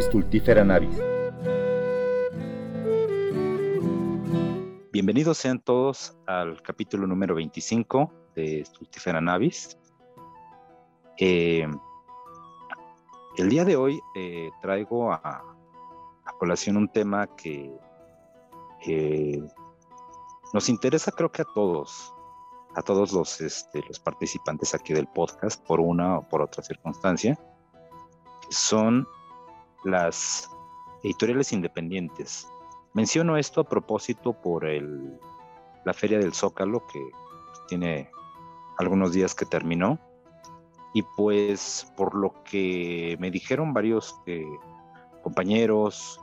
Stultifera navis. Bienvenidos sean todos al capítulo número 25 de Stultifera navis. Eh, el día de hoy eh, traigo a, colación un tema que nos interesa creo que a todos, a todos este, los participantes aquí del podcast por una o por otra circunstancia, son las editoriales independientes. Menciono esto a propósito por el, la Feria del Zócalo, que tiene algunos días que terminó, y pues por lo que me dijeron varios eh, compañeros,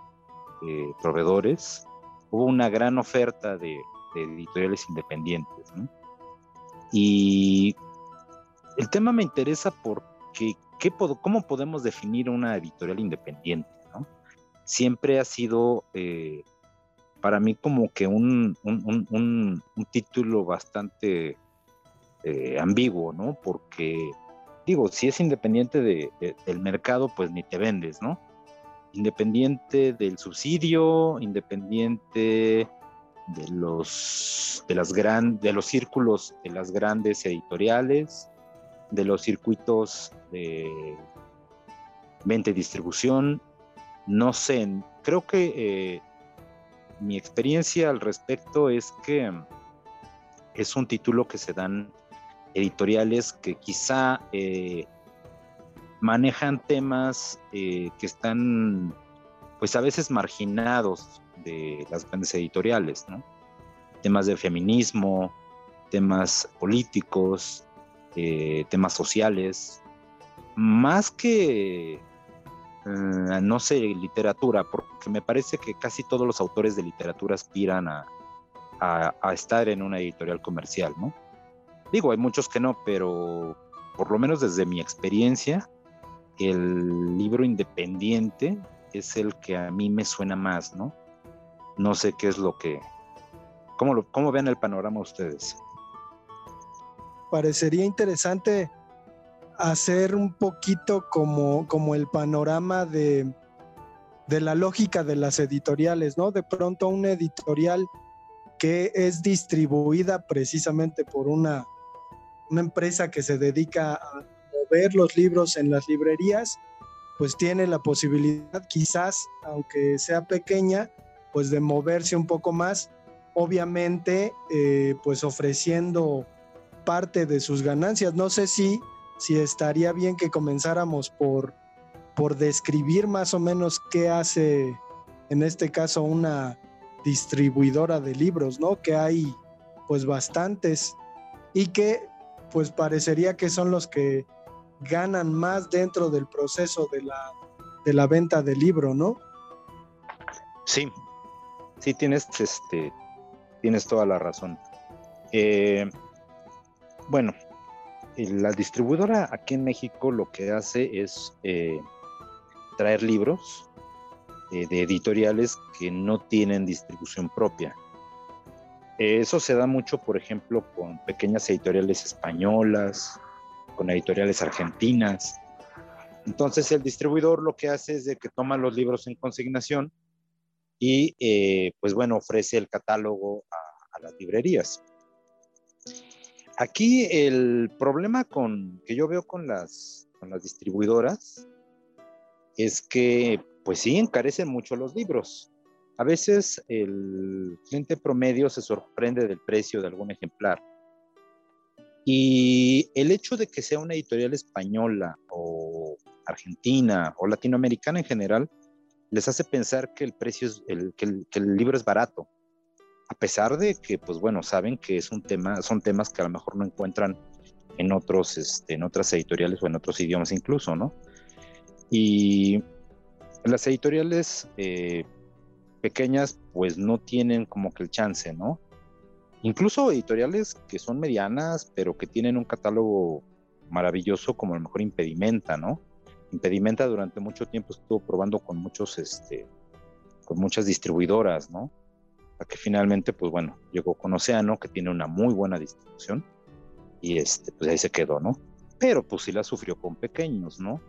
eh, proveedores, hubo una gran oferta de, editoriales independientes. Y el tema me interesa porque ¿qué, ¿cómo podemos definir una editorial independiente? Siempre ha sido eh, para mí como que un, título bastante eh, ambiguo, ¿no? Porque digo, si es independiente del mercado, pues ni te vendes, ¿no? Independiente del subsidio, independiente de los de los círculos de las grandes editoriales, de los circuitos de venta y distribución. No sé, creo que eh, mi experiencia al respecto es que es un título que se dan editoriales que quizá eh, manejan temas eh, que están pues a veces marginados de las grandes editoriales, ¿no? Temas de feminismo, temas políticos, eh, temas sociales, más que, eh, no sé, literatura, porque me parece que casi todos los autores de literatura aspiran a, estar en una editorial comercial, ¿no? Digo, hay muchos que no, pero por lo menos desde mi experiencia, el libro independiente es el que a mí me suena más, ¿no? No sé qué es lo que... ¿Cómo, lo, cómo ven el panorama ustedes? Parecería interesante hacer un poquito como, como el panorama de, de la lógica de las editoriales, ¿no? De pronto una editorial que es distribuida precisamente por una, una empresa que se dedica a mover los libros en las librerías, pues tiene la posibilidad quizás, aunque sea pequeña, pues de moverse un poco más, obviamente eh, pues ofreciendo parte de sus ganancias. No sé si, si estaría bien que comenzáramos por, por describir más o menos qué hace en este caso una distribuidora de libros, ¿no? Que hay pues bastantes y que pues parecería que son los que ganan más dentro del proceso de la, de la venta del libro, ¿no? Sí, sí, tienes, este, tienes toda la razón. Eh, bueno, la distribuidora aquí en México lo que hace es eh, traer libros eh, de editoriales que no tienen distribución propia. Eso se da mucho, por ejemplo, con pequeñas editoriales españolas, con editoriales argentinas. Entonces el distribuidor lo que hace es de que toma los libros en consignación y eh, pues bueno, ofrece el catálogo a, las librerías. Aquí el problema con, que yo veo con las, distribuidoras es que pues sí encarecen mucho los libros. A veces el cliente promedio se sorprende del precio de algún ejemplar. Y el hecho de que sea una editorial española o argentina o latinoamericana en general, les hace pensar que el precio que, el, libro es barato, a pesar de que, pues bueno, saben que es un tema, son temas que a lo mejor no encuentran en otros, este, en otras editoriales o en otros idiomas incluso, ¿no? Y las editoriales eh, pequeñas, pues no tienen como que el chance, ¿no? Incluso editoriales que son medianas, pero que tienen un catálogo maravilloso, como a lo mejor Impedimenta, ¿no? Impedimenta durante mucho tiempo estuvo probando con muchos, este, con muchas distribuidoras, ¿no? Hasta que finalmente, pues bueno, llegó con Océano, que tiene una muy buena distribución, y este, pues ahí se quedó, ¿no? Pero pues sí la sufrió con pequeños, ¿no?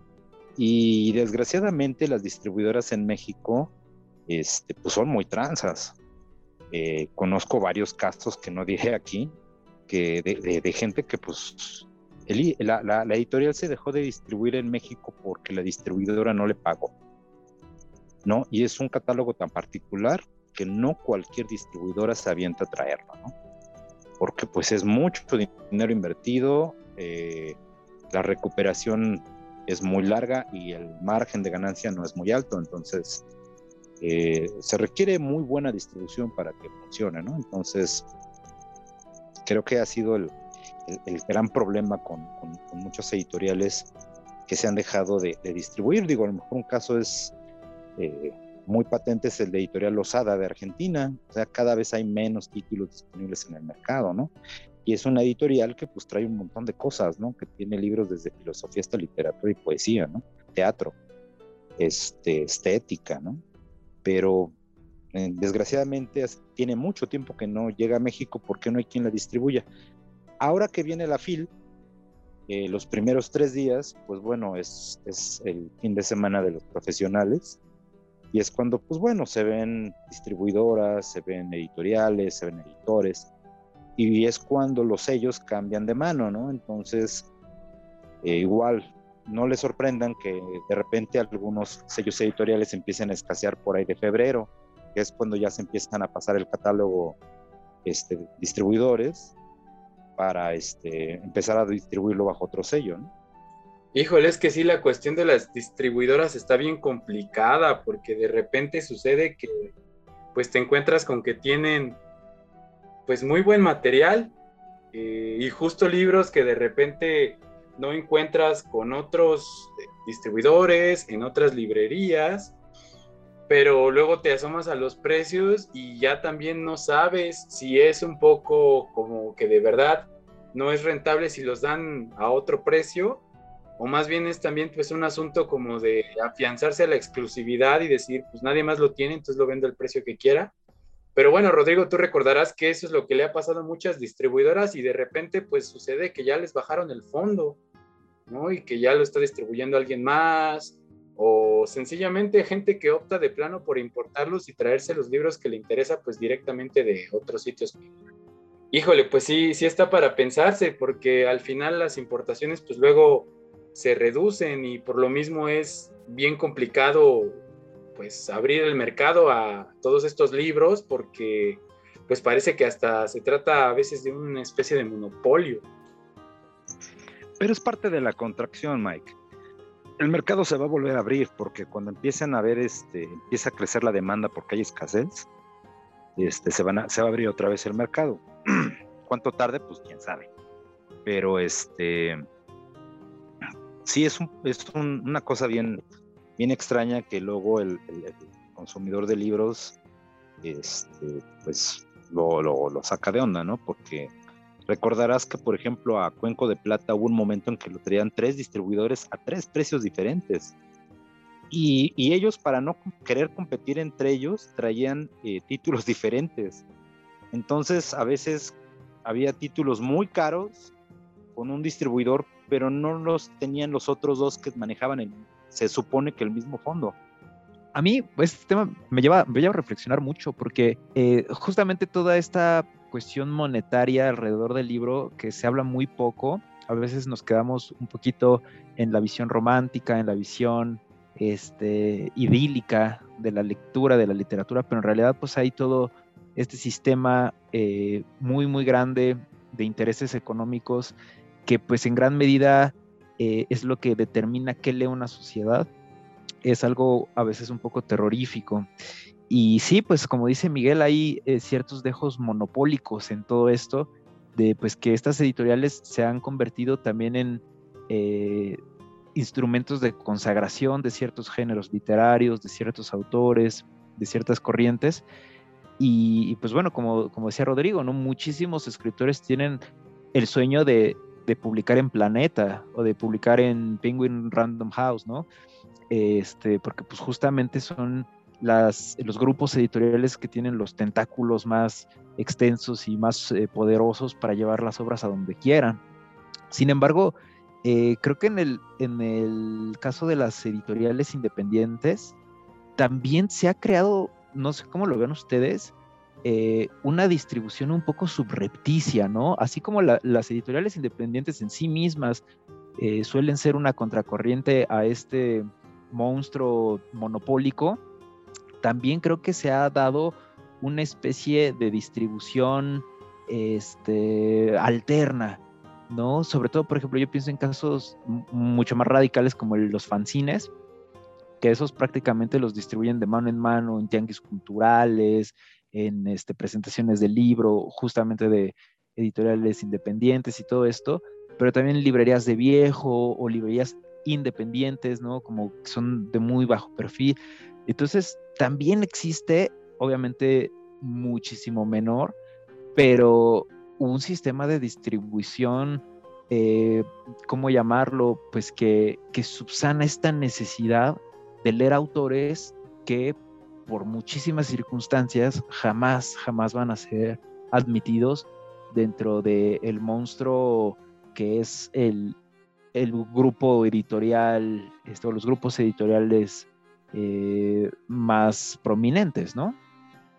Y desgraciadamente las distribuidoras en México este, pues son muy transas. Eh, conozco varios casos que no dije aquí, que de, gente que pues la, la, editorial se dejó de distribuir en México porque la distribuidora no le pagó. ¿no? Y es un catálogo tan particular que no cualquier distribuidora se avienta a traerlo, ¿no? Porque pues es mucho dinero invertido, eh, la recuperación es muy larga y el margen de ganancia no es muy alto, entonces eh, se requiere muy buena distribución para que funcione, ¿no? Entonces, creo que ha sido el, gran problema con, muchos editoriales que se han dejado de, distribuir. Digo, a lo mejor un caso es eh, muy patente es el Editorial Losada de Argentina, o sea, cada vez hay menos títulos disponibles en el mercado, ¿no? Y es una editorial que pues trae un montón de cosas, ¿no? Que tiene libros desde filosofía hasta literatura y poesía, ¿no? Teatro, este, estética, ¿no? Pero eh, desgraciadamente tiene mucho tiempo que no llega a México porque no hay quien la distribuya. Ahora que viene la FIL, eh, los primeros tres días, pues bueno, es, es el fin de semana de los profesionales y es cuando, pues bueno, se ven distribuidoras, se ven editoriales, se ven editores, y es cuando los sellos cambian de mano, ¿no? Entonces, eh, igual, no les sorprendan que de repente algunos sellos editoriales empiecen a escasear por ahí de febrero, que es cuando ya se empiezan a pasar el catálogo este, distribuidores para este, empezar a distribuirlo bajo otro sello, ¿no? Híjole, es que sí, la cuestión de las distribuidoras está bien complicada porque de repente sucede que pues te encuentras con que tienen pues muy buen material eh, y justo libros que de repente no encuentras con otros distribuidores, en otras librerías, pero luego te asomas a los precios y ya también no sabes si es un poco como que de verdad no es rentable si los dan a otro precio o más bien es también pues un asunto como de afianzarse a la exclusividad y decir, pues nadie más lo tiene, entonces lo vendo al precio que quiera. Pero bueno, Rodrigo, tú recordarás que eso es lo que le ha pasado a muchas distribuidoras y de repente pues sucede que ya les bajaron el fondo, ¿no? Y que ya lo está distribuyendo alguien más, o sencillamente gente que opta de plano por importarlos y traerse los libros que le interesa pues directamente de otros sitios. Híjole, pues sí, sí está para pensarse, porque al final las importaciones pues luego se reducen y por lo mismo es bien complicado pues abrir el mercado a todos estos libros porque pues parece que hasta se trata a veces de una especie de monopolio. Pero es parte de la contracción, Mike. El mercado se va a volver a abrir porque cuando empiecen a ver, este, empieza a crecer la demanda porque hay escasez, este, se, se va a abrir otra vez el mercado. ¿Cuánto tarde? Pues quién sabe. Pero este, sí es, es una cosa bien, bien extraña que luego el, consumidor de libros este, pues lo, lo, saca de onda, ¿no? Porque recordarás que, por ejemplo, a Cuenco de Plata hubo un momento en que lo traían tres distribuidores a tres precios diferentes. Y, y ellos, para no querer competir entre ellos, traían eh, títulos diferentes. Entonces, a veces había títulos muy caros con un distribuidor pero no los tenían los otros dos que manejaban, el, se supone que el mismo fondo. A mí este tema me lleva, me lleva a reflexionar mucho porque eh, justamente toda esta cuestión monetaria alrededor del libro que se habla muy poco, a veces nos quedamos un poquito en la visión romántica, en la visión este, idílica de la lectura, de la literatura, pero en realidad pues hay todo este sistema eh, muy, muy grande de intereses económicos que pues en gran medida eh, es lo que determina qué lee una sociedad. Es algo a veces un poco terrorífico. Y sí, pues como dice Miguel, hay eh, ciertos dejos monopólicos en todo esto, de pues que estas editoriales se han convertido también en eh, instrumentos de consagración de ciertos géneros literarios, de ciertos autores, de ciertas corrientes. Y, pues bueno, como, como decía Rodrigo, ¿no? muchísimos escritores tienen el sueño de, de publicar en Planeta o de publicar en Penguin Random House, ¿no? Este, porque pues justamente son las, los grupos editoriales que tienen los tentáculos más extensos y más eh, poderosos para llevar las obras a donde quieran. Sin embargo, eh, creo que en el, en el caso de las editoriales independientes, también se ha creado, no sé cómo lo ven ustedes, eh, una distribución un poco subrepticia, ¿no? Así como las editoriales independientes en sí mismas eh, suelen ser una contracorriente a este monstruo monopólico, también creo que se ha dado una especie de distribución este, alterna, ¿no? Sobre todo, por ejemplo, yo pienso en casos mucho más radicales como los fanzines, que esos prácticamente los distribuyen de mano en mano en tianguis culturales, en este, presentaciones de libro, justamente de editoriales independientes y todo esto, pero también librerías de viejo o librerías independientes, ¿no? Como son de muy bajo perfil. Entonces, también existe, obviamente, muchísimo menor, pero un sistema de distribución, eh, ¿cómo llamarlo? Pues que, que subsana esta necesidad de leer autores que por muchísimas circunstancias jamás, jamás van a ser admitidos dentro del el monstruo que es el, grupo editorial, esto, los grupos editoriales eh, más prominentes, ¿no?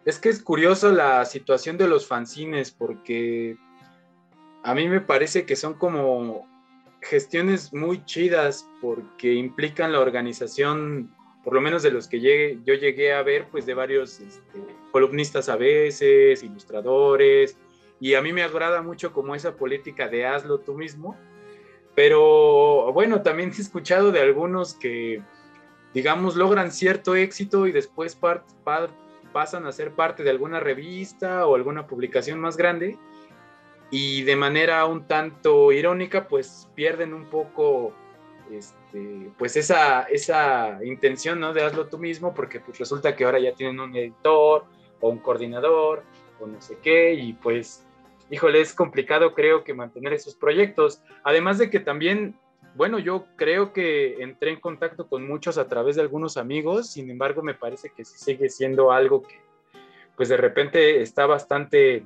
Es que es curioso la situación de los fanzines porque a mí me parece que son como gestiones muy chidas porque implican la organización por lo menos de los que llegué, yo llegué a ver, pues de varios este, columnistas a veces, ilustradores, y a mí me agrada mucho como esa política de hazlo tú mismo, pero bueno, también he escuchado de algunos que, digamos, logran cierto éxito y después pasan a ser parte de alguna revista o alguna publicación más grande y de manera un tanto irónica, pues pierden un poco este, pues esa, esa intención, ¿no? De hazlo tú mismo, porque pues resulta que ahora ya tienen un editor o un coordinador o no sé qué, y pues, híjole, es complicado creo que mantener esos proyectos. Además de que también, bueno, yo creo que entré en contacto con muchos a través de algunos amigos, sin embargo, me parece que sigue siendo algo que, pues de repente está bastante,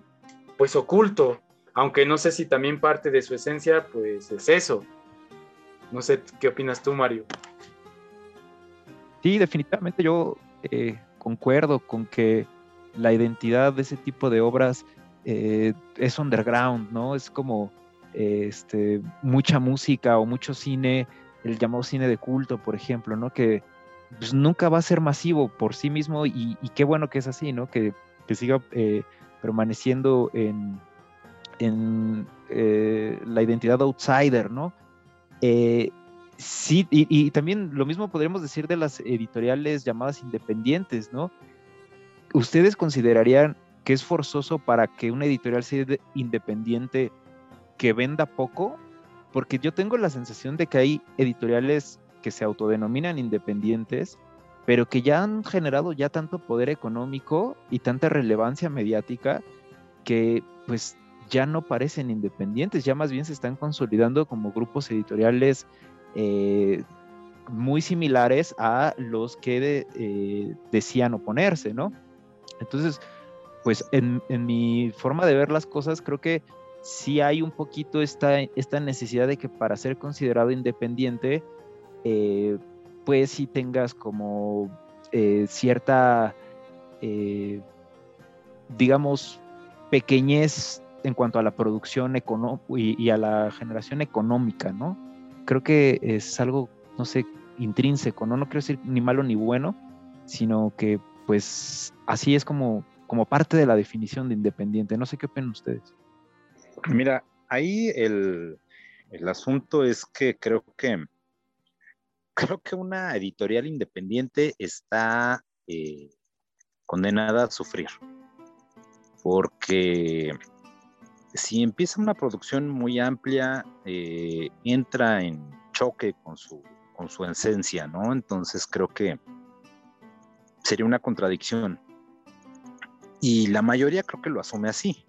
pues oculto, aunque no sé si también parte de su esencia, pues es eso, no sé, ¿qué opinas tú, Mario? Sí, definitivamente yo eh, concuerdo con que la identidad de ese tipo de obras eh, es underground, ¿no? Es como este, mucha música o mucho cine, el llamado cine de culto, por ejemplo, ¿no? Que pues, nunca va a ser masivo por sí mismo y, qué bueno que es así, ¿no? Que, siga eh, permaneciendo en, en la identidad outsider, ¿no? Eh, sí, y, también lo mismo podríamos decir de las editoriales llamadas independientes, ¿no? ¿Ustedes considerarían que es forzoso para que una editorial sea independiente que venda poco? Porque yo tengo la sensación de que hay editoriales que se autodenominan independientes, pero que ya han generado ya tanto poder económico y tanta relevancia mediática que pues ya no parecen independientes, ya más bien se están consolidando como grupos editoriales eh, muy similares a los que eh, decían oponerse, ¿no? Entonces, pues en, mi forma de ver las cosas, creo que sí hay un poquito esta, esta necesidad de que para ser considerado independiente, eh, pues sí tengas como cierta, digamos, pequeñez en cuanto a la producción y, y, a la generación económica, ¿no? Creo que es algo, no sé, intrínseco, ¿no? No quiero decir ni malo ni bueno, sino que pues así es como, como parte de la definición de independiente. No sé qué opinan ustedes. Mira, ahí el, el asunto es que creo que creo que una editorial independiente está eh, condenada a sufrir. Porque si empieza una producción muy amplia, eh, entra en choque con su, con su esencia, ¿no? Entonces creo que sería una contradicción. Y la mayoría creo que lo asume así,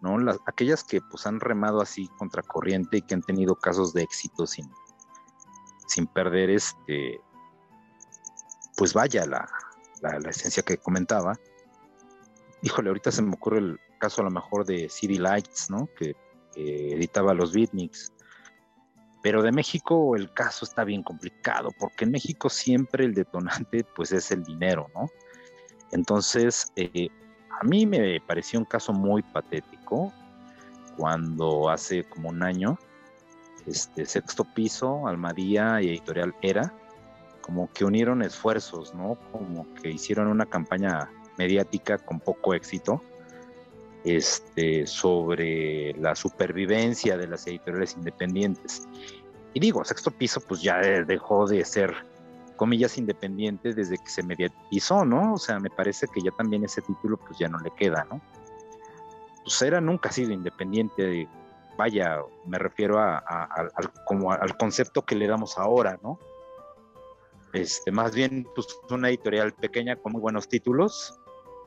¿no? Las, aquellas que pues han remado así contracorriente y que han tenido casos de éxito sin, sin perder este, pues vaya la, la, la esencia que comentaba. Híjole, ahorita se me ocurre el, caso a lo mejor de CD Lights, ¿no? Que, editaba los beatniks. Pero de México el caso está bien complicado, porque en México siempre el detonante pues es el dinero, ¿no? Entonces, eh, a mí me pareció un caso muy patético cuando hace como un año, este sexto piso, Almadía y Editorial Era, como que unieron esfuerzos, ¿no? Como que hicieron una campaña mediática con poco éxito este, sobre la supervivencia de las editoriales independientes. Y digo, sexto piso pues ya dejó de ser, comillas, independiente desde que se mediatizó, ¿no? O sea, me parece que ya también ese título pues ya no le queda, ¿no? Pues era nunca sido independiente, vaya, me refiero a, al, como al concepto que le damos ahora, ¿no? Este, más bien, pues una editorial pequeña con muy buenos títulos,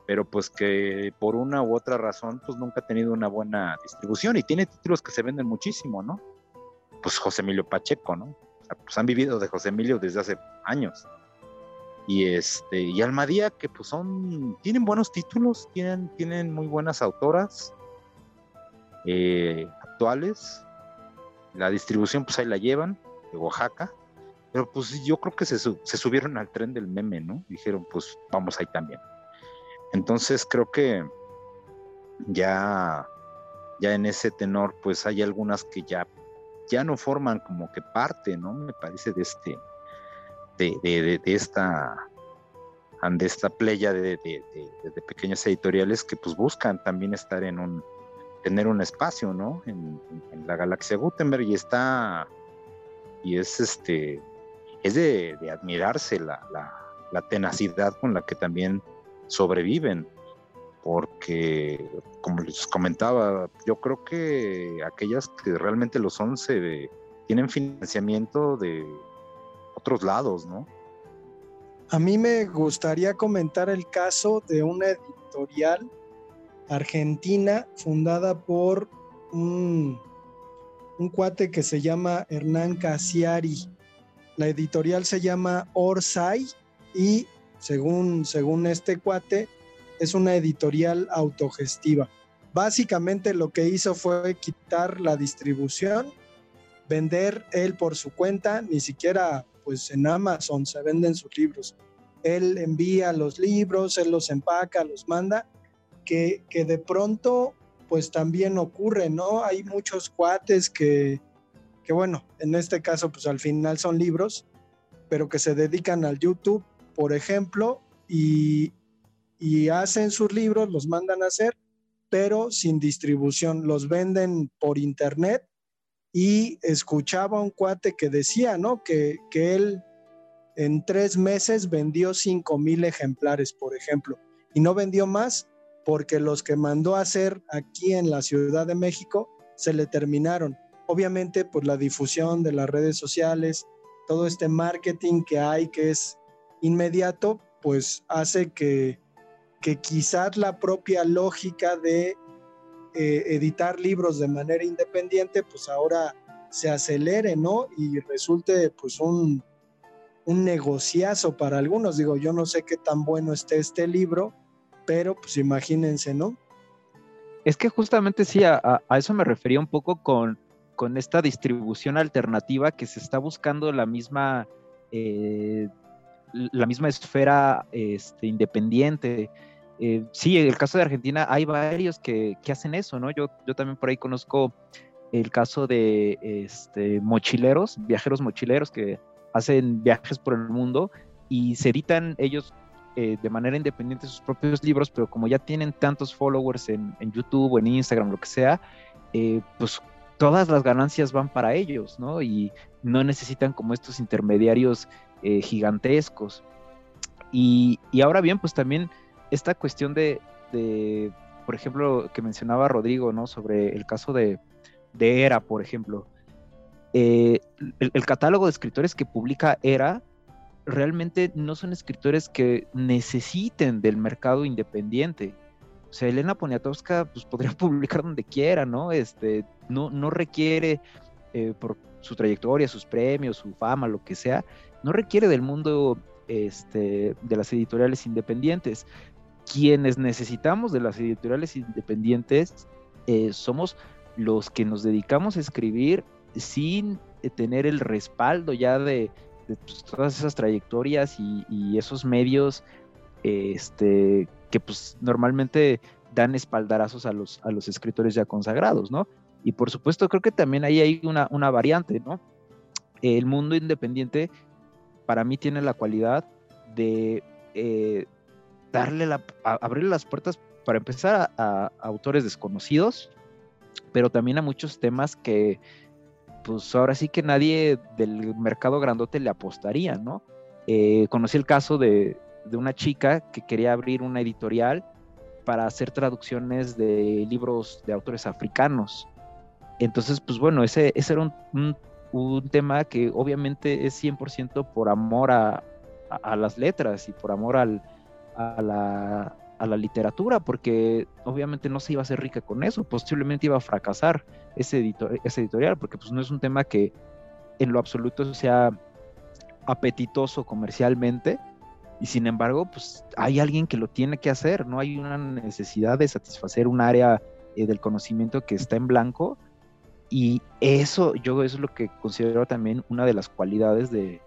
pero pues que por una u otra razón pues nunca ha tenido una buena distribución y tiene títulos que se venden muchísimo, ¿no? Pues José Emilio Pacheco, ¿no? pues han vivido de José Emilio desde hace años. Y este, y Almadía, que pues son, tienen buenos títulos, tienen, tienen muy buenas autoras eh, actuales. La distribución, pues ahí la llevan, de Oaxaca. Pero pues yo creo que se subieron al tren del meme, ¿no? Dijeron, pues vamos ahí también. Entonces creo que ya, ya en ese tenor, pues hay algunas que ya, ya no forman como que parte, ¿no? Me parece de este, de, de, de, esta de esta playa de, pequeñas editoriales que pues buscan también estar en un, tener un espacio, ¿no? En, la galaxia Gutenberg y está, y es este, es de, admirarse la, la, tenacidad con la que también sobreviven, porque, como les comentaba, yo creo que aquellas que realmente lo son se tienen financiamiento de otros lados, ¿no? A mí me gustaría comentar el caso de una editorial argentina fundada por un, un cuate que se llama Hernán Casiari. La editorial se llama Orsay y según, según este cuate, es una editorial autogestiva. Básicamente lo que hizo fue quitar la distribución, vender él por su cuenta, ni siquiera pues en Amazon se venden sus libros. Él envía los libros, él los empaca, los manda, que, que de pronto pues también ocurre, ¿no? Hay muchos cuates que, que bueno, en este caso pues al final son libros, pero que se dedican al YouTube por ejemplo, y, hacen sus libros, los mandan a hacer, pero sin distribución, los venden por internet y escuchaba un cuate que decía, ¿no? Que, que él en tres meses vendió cinco mil ejemplares, por ejemplo, y no vendió más porque los que mandó a hacer aquí en la Ciudad de México se le terminaron. Obviamente, por la difusión de las redes sociales, todo este marketing que hay, que es inmediato, pues hace que, que quizás la propia lógica de eh, editar libros de manera independiente, pues ahora se acelere, ¿no? Y resulte pues un, un negociazo para algunos. Digo, yo no sé qué tan bueno esté este libro, pero pues imagínense, ¿no? Es que justamente sí, a, eso me refería un poco con, con, esta distribución alternativa que se está buscando la misma eh, la misma esfera este, independiente. Eh, sí, en el caso de Argentina hay varios que, hacen eso, ¿no? Yo, yo también por ahí conozco el caso de este, mochileros, viajeros mochileros que hacen viajes por el mundo y se editan ellos eh, de manera independiente sus propios libros, pero como ya tienen tantos followers en, YouTube o en Instagram, lo que sea, eh, pues todas las ganancias van para ellos, ¿no? Y no necesitan como estos intermediarios eh, gigantescos. Y, ahora bien, pues también esta cuestión de, por ejemplo, que mencionaba Rodrigo, ¿no? Sobre el caso de, ERA, por ejemplo. Eh, el, catálogo de escritores que publica ERA realmente no son escritores que necesiten del mercado independiente. O sea, Elena Poniatowska pues, podría publicar donde quiera, ¿no? Este, no, no requiere, eh, por su trayectoria, sus premios, su fama, lo que sea, no requiere del mundo este, de las editoriales independientes. Quienes necesitamos de las editoriales independientes eh, somos los que nos dedicamos a escribir sin tener el respaldo ya de, pues, todas esas trayectorias y, esos medios este, que pues normalmente dan espaldarazos a los, a los escritores ya consagrados, ¿no? Y por supuesto creo que también ahí hay una, una variante, ¿no? El mundo independiente para mí tiene la cualidad de eh, darle abrir las puertas para empezar a, autores desconocidos, pero también a muchos temas que, pues ahora sí que nadie del mercado grandote le apostaría, ¿no? Eh, conocí el caso de, una chica que quería abrir una editorial para hacer traducciones de libros de autores africanos. Entonces, pues bueno, ese, ese era un, un, tema que obviamente es 100% por amor a, a, las letras y por amor al, a la, a la literatura, porque obviamente no se iba a hacer rica con eso, posiblemente iba a fracasar ese, editor, ese editorial, porque pues no es un tema que en lo absoluto sea apetitoso comercialmente, y sin embargo, pues hay alguien que lo tiene que hacer, no hay una necesidad de satisfacer un área eh, del conocimiento que está en blanco, y eso, yo eso es lo que considero también una de las cualidades de,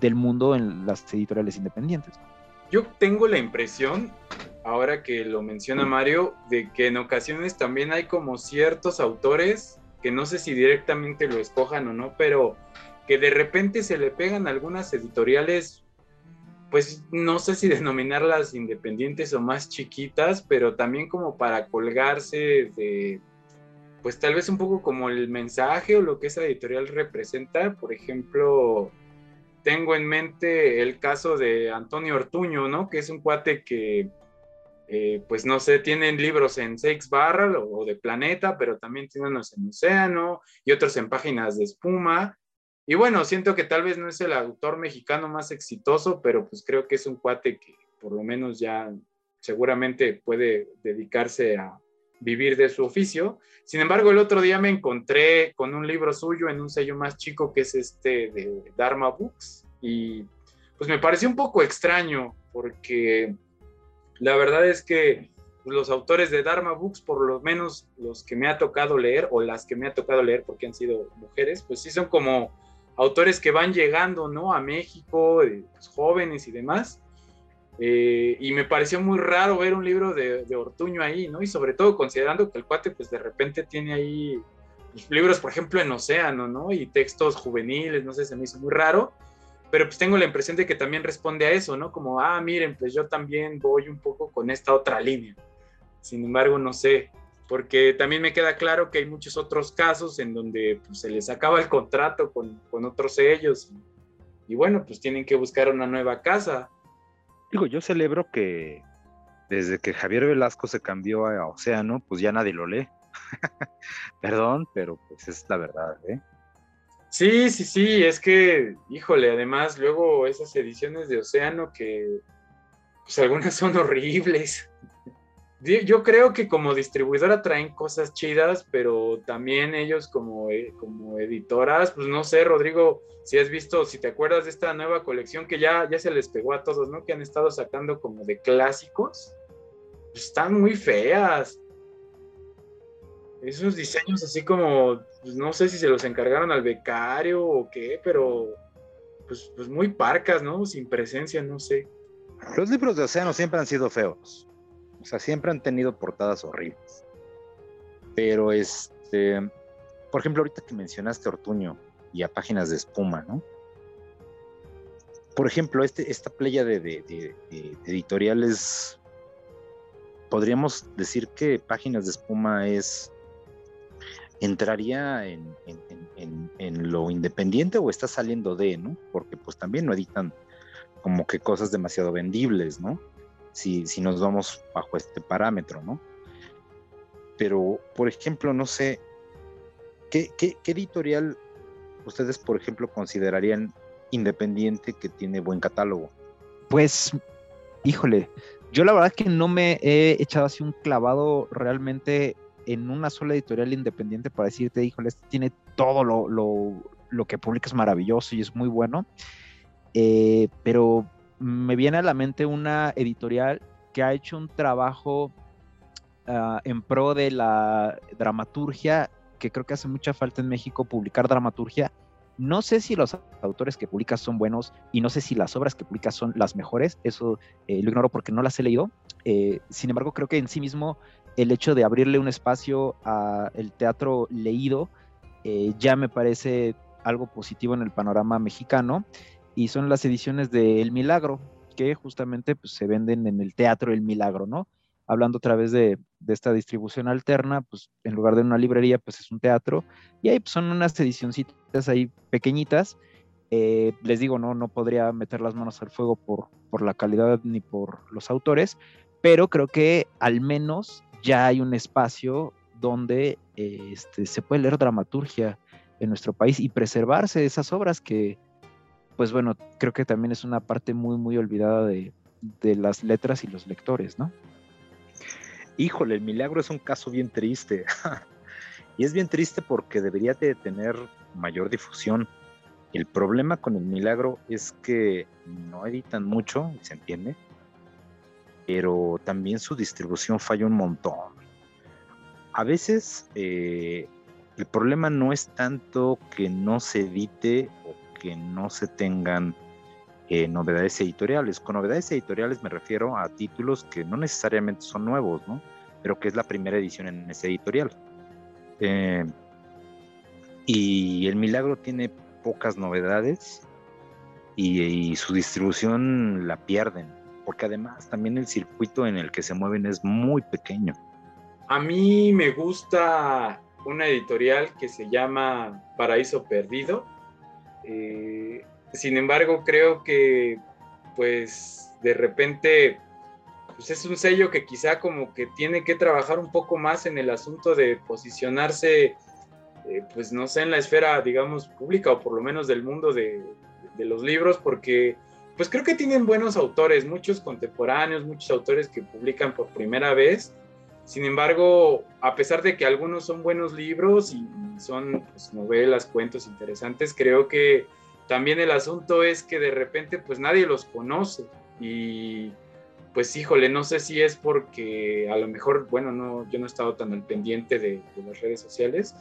del mundo en las editoriales independientes. Yo tengo la impresión, ahora que lo menciona Mario, de que en ocasiones también hay como ciertos autores que no sé si directamente lo escojan o no, pero que de repente se le pegan algunas editoriales, pues no sé si denominarlas independientes o más chiquitas, pero también como para colgarse de, pues tal vez un poco como el mensaje o lo que esa editorial representa. Por ejemplo, tengo en mente el caso de Antonio Ortuño, ¿no? Que es un cuate que, eh, pues no sé, tienen libros en Seix Barral o, de Planeta, pero también tienen unos en Océano y otros en páginas de espuma. Y bueno, siento que tal vez no es el autor mexicano más exitoso, pero pues creo que es un cuate que por lo menos ya seguramente puede dedicarse a, vivir de su oficio. Sin embargo, el otro día me encontré con un libro suyo en un sello más chico que es este de Dharma Books y pues me pareció un poco extraño porque la verdad es que los autores de Dharma Books, por lo menos los que me ha tocado leer o las que me ha tocado leer porque han sido mujeres, pues sí son como autores que van llegando, ¿no? A México, pues, jóvenes y demás eh, y me pareció muy raro ver un libro de, Ortuño ahí, ¿no? Y sobre todo considerando que el cuate, pues de repente tiene ahí pues, libros, por ejemplo, en Océano, ¿no? Y textos juveniles, no sé, se me hizo muy raro. Pero pues tengo la impresión de que también responde a eso, ¿no? Como, ah, miren, pues yo también voy un poco con esta otra línea. Sin embargo, no sé, porque también me queda claro que hay muchos otros casos en donde pues, se les acaba el contrato con, con otros sellos y bueno, pues tienen que buscar una nueva casa Digo, yo celebro que desde que Javier Velasco se cambió a Océano, pues ya nadie lo lee. Perdón, pero pues es la verdad, ¿eh? Sí, sí, sí, es que, híjole, además luego esas ediciones de Océano que, pues algunas son horribles yo creo que como distribuidora traen cosas chidas, pero también ellos como, eh, como editoras, pues no sé, Rodrigo, si has visto, si te acuerdas de esta nueva colección que ya, ya se les pegó a todos, ¿no? Que han estado sacando como de clásicos, pues están muy feas. Esos diseños así como, pues no sé si se los encargaron al becario o qué, pero pues, pues muy parcas, ¿no? Sin presencia, no sé. Los libros de Océano siempre han sido feos. O sea, siempre han tenido portadas horribles. Pero este, por ejemplo, ahorita que mencionaste Ortuño y a páginas de espuma, ¿no? Por ejemplo, este, esta playa de, editoriales, podríamos decir que páginas de espuma es entraría en, en, lo independiente o está saliendo de, ¿no? Porque pues también no editan como que cosas demasiado vendibles, ¿no? Si, nos vamos bajo este parámetro, ¿no? Pero, por ejemplo, no sé, ¿qué, editorial ustedes, por ejemplo, considerarían independiente que tiene buen catálogo? Pues, híjole, yo la verdad que no me he echado así un clavado realmente en una sola editorial independiente para decirte, híjole, este tiene todo lo, lo, que publica es maravilloso y es muy bueno. Eh, pero me viene a la mente una editorial que ha hecho un trabajo ah, en pro de la dramaturgia que creo que hace mucha falta en México publicar dramaturgia. No sé si los autores que publicas son buenos y no sé si las obras que publicas son las mejores, eso eh, lo ignoro porque no las he leído. Eh, sin embargo, creo que en sí mismo el hecho de abrirle un espacio al teatro leído eh, ya me parece algo positivo en el panorama mexicano y son las ediciones de El Milagro, que justamente pues, se venden en el Teatro El Milagro, ¿no? Hablando otra vez de, esta distribución alterna, pues en lugar de una librería, pues es un teatro, y ahí pues, son unas edicioncitas ahí pequeñitas. Eh, les digo, no, no podría meter las manos al fuego por, por la calidad ni por los autores, pero creo que al menos ya hay un espacio donde eh, este, se puede leer dramaturgia en nuestro país y preservarse esas obras que, pues bueno, creo que también es una parte muy, muy olvidada de, las letras y los lectores, ¿no? Híjole, el milagro es un caso bien triste. y es bien triste porque debería de tener mayor difusión. El problema con el milagro es que no editan mucho, se entiende, pero también su distribución falla un montón. A veces eh, el problema no es tanto que no se edite o que no se tengan eh, novedades editoriales. Con novedades editoriales me refiero a títulos que no necesariamente son nuevos, ¿no? Pero que es la primera edición en ese editorial. Eh, y El Milagro tiene pocas novedades y, su distribución la pierden, porque además también el circuito en el que se mueven es muy pequeño. A mí me gusta una editorial que se llama Paraíso Perdido eh, sin embargo, creo que pues de repente pues es un sello que quizá como que tiene que trabajar un poco más en el asunto de posicionarse, eh, pues no sé, en la esfera, digamos, pública o por lo menos del mundo de, de los libros, porque pues creo que tienen buenos autores, muchos contemporáneos, muchos autores que publican por primera vez. Sin embargo, a pesar de que algunos son buenos libros y son pues, novelas, cuentos interesantes, creo que también el asunto es que de repente pues nadie los conoce y pues híjole, no sé si es porque a lo mejor, bueno, no, yo no he estado tan al pendiente de, las redes sociales,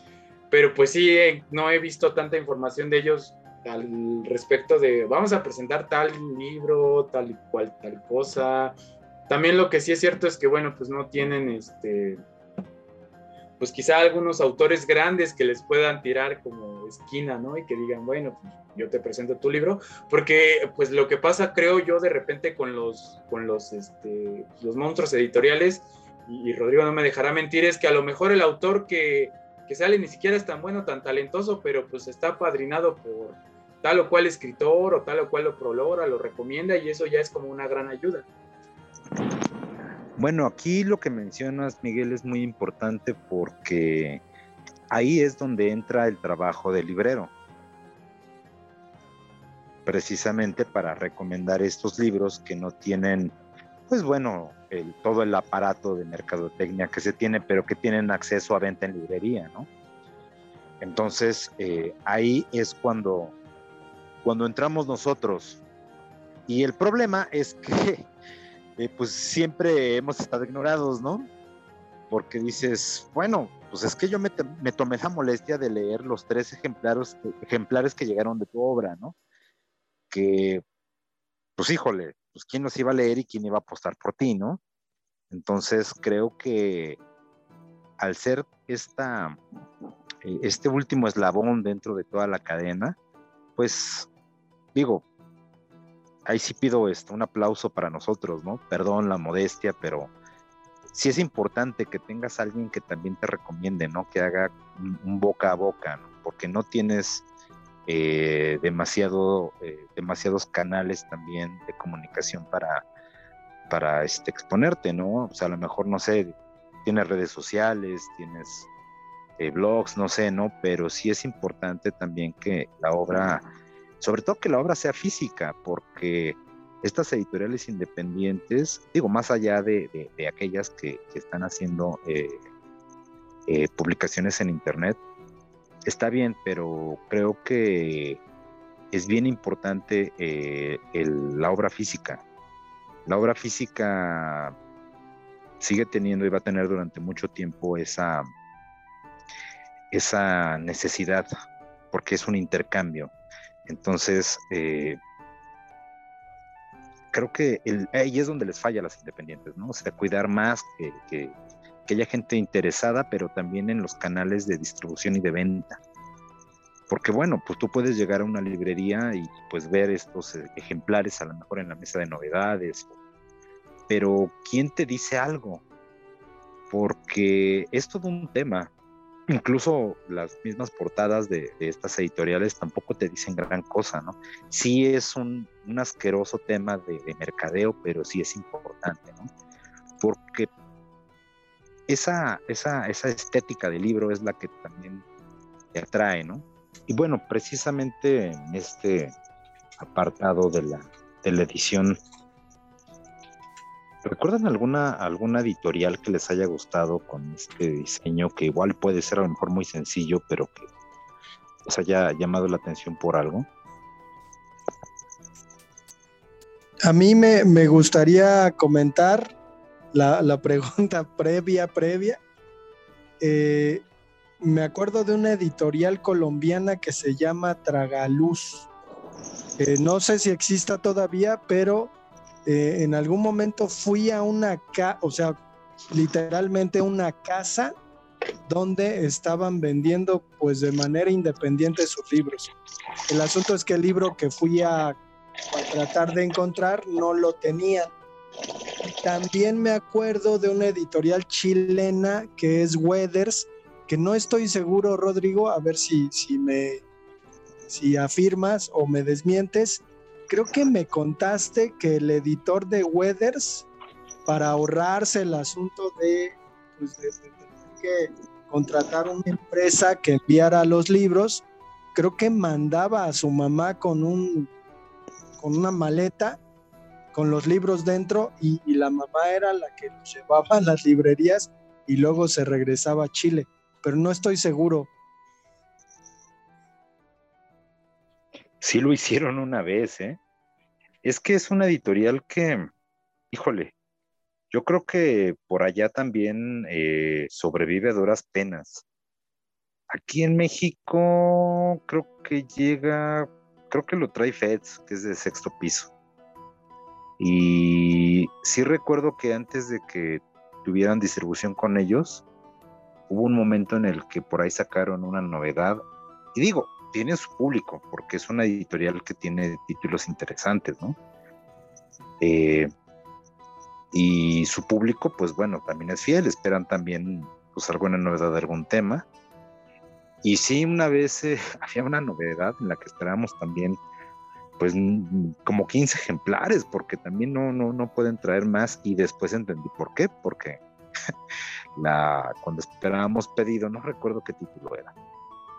pero pues sí, no he visto tanta información de ellos al respecto de vamos a presentar tal libro, tal y cual, tal cosa. También lo que sí es cierto es que, bueno, pues no tienen este pues quizá algunos autores grandes que les puedan tirar como esquina, ¿no? Y que digan, bueno, pues yo te presento tu libro, porque pues lo que pasa creo yo de repente con los, con los, este, los monstruos editoriales, y, Rodrigo no me dejará mentir, es que a lo mejor el autor que, que sale ni siquiera es tan bueno, tan talentoso, pero pues está padrinado por tal o cual escritor o tal o cual lo prologra, lo recomienda y eso ya es como una gran ayuda. Bueno, aquí lo que mencionas, Miguel, es muy importante porque ahí es donde entra el trabajo del librero. Precisamente para recomendar estos libros que no tienen, pues bueno, todo el aparato de mercadotecnia que se tiene, pero que tienen acceso a venta en librería, ¿no? Entonces, eh, ahí es cuando, cuando entramos nosotros. Y el problema es que eh, pues siempre hemos estado ignorados, ¿no? Porque dices, bueno, pues es que yo me, tomé la molestia de leer los tres ejemplares, que llegaron de tu obra, ¿no? Que, pues híjole, pues quién nos iba a leer y quién iba a apostar por ti, ¿no? Entonces creo que al ser eh, este último eslabón dentro de toda la cadena, pues digo, ahí sí pido esto, un aplauso para nosotros, ¿no? Perdón la modestia, pero sí es importante que tengas a alguien que también te recomiende, ¿no? Que haga un, boca a boca, ¿no? Porque no tienes eh, demasiado, eh, demasiados canales también de comunicación para, para este, exponerte, ¿no? O sea, a lo mejor, no sé, tienes redes sociales, tienes eh, blogs, no sé, ¿no? Pero sí es importante también que la obra sobre todo que la obra sea física, porque estas editoriales independientes, digo, más allá de, aquellas que, están haciendo eh, eh, publicaciones en Internet, está bien, pero creo que es bien importante eh, la obra física. La obra física sigue teniendo y va a tener durante mucho tiempo esa, esa necesidad, porque es un intercambio. Entonces, eh, creo que ahí es donde les falla a las independientes, ¿no? O sea, cuidar más que, haya gente interesada, pero también en los canales de distribución y de venta. Porque bueno, pues tú puedes llegar a una librería y pues ver estos ejemplares a lo mejor en la mesa de novedades, pero ¿quién te dice algo? Porque es todo un tema. Incluso las mismas portadas de, estas editoriales tampoco te dicen gran cosa, ¿no? Sí es un, asqueroso tema de, de, mercadeo, pero sí es importante, ¿no? Porque esa, esa, esa estética del libro es la que también te atrae, ¿no? Y bueno, precisamente en este apartado de la, de la edición, ¿recuerdan alguna, alguna editorial que les haya gustado con este diseño que igual puede ser a lo mejor muy sencillo, pero que les haya llamado la atención por algo? A mí me, me gustaría comentar la, pregunta previa, previa. Eh, me acuerdo de una editorial colombiana que se llama Tragaluz. no sé si exista todavía, pero eh, en algún momento fui a una casa, o sea, literalmente una casa donde estaban vendiendo pues de manera independiente sus libros. El asunto es que el libro que fui a, a tratar de encontrar no lo tenían también me acuerdo de una editorial chilena que es Weathers, que no estoy seguro, Rodrigo, a ver si, si me si afirmas o me desmientes. Creo que me contaste que el editor de Weathers, para ahorrarse el asunto de, pues que contratar una empresa que enviara los libros, creo que mandaba a su mamá con un con una maleta con los libros dentro y, la mamá era la que los llevaba a las librerías y luego se regresaba a Chile, pero no estoy seguro. Sí lo hicieron una vez, ¿eh? Es que es una editorial que, híjole, yo creo que por allá también eh, sobrevive a duras penas. Aquí en México creo que llega, creo que lo trae FEDS, que es de sexto piso. Y sí recuerdo que antes de que tuvieran distribución con ellos, hubo un momento en el que por ahí sacaron una novedad. Y digo, tiene su público, porque es una editorial que tiene títulos interesantes, ¿no? Eh, y su público, pues bueno, también es fiel, esperan también pues alguna novedad de algún tema. Y sí, una vez eh, había una novedad en la que esperábamos también pues como 15 ejemplares, porque también no, no, no pueden traer más y después entendí por qué, porque la, cuando esperábamos pedido, no recuerdo qué título era,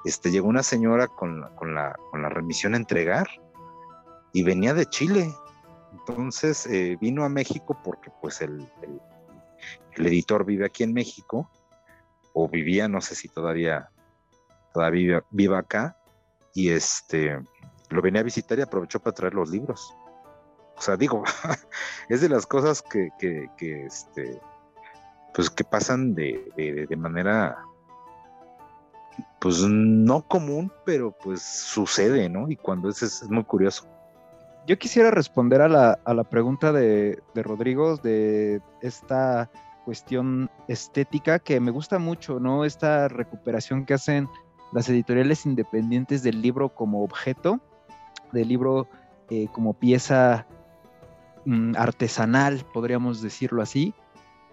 este, llegó una señora con la, remisión a entregar y venía de Chile, entonces eh, vino a México porque pues el, editor vive aquí en México, o vivía, no sé si todavía, todavía viva acá, y este lo venía a visitar y aprovechó para traer los libros. O sea, digo, es de las cosas que, que, este, pues que pasan de, de, manera, pues no común, pero pues sucede, ¿no? Y cuando es, es muy curioso. Yo quisiera responder a la, a la pregunta de, de Rodrigo de esta cuestión estética que me gusta mucho, ¿no? Esta recuperación que hacen las editoriales independientes del libro como objeto del libro eh, como pieza mm, artesanal, podríamos decirlo así,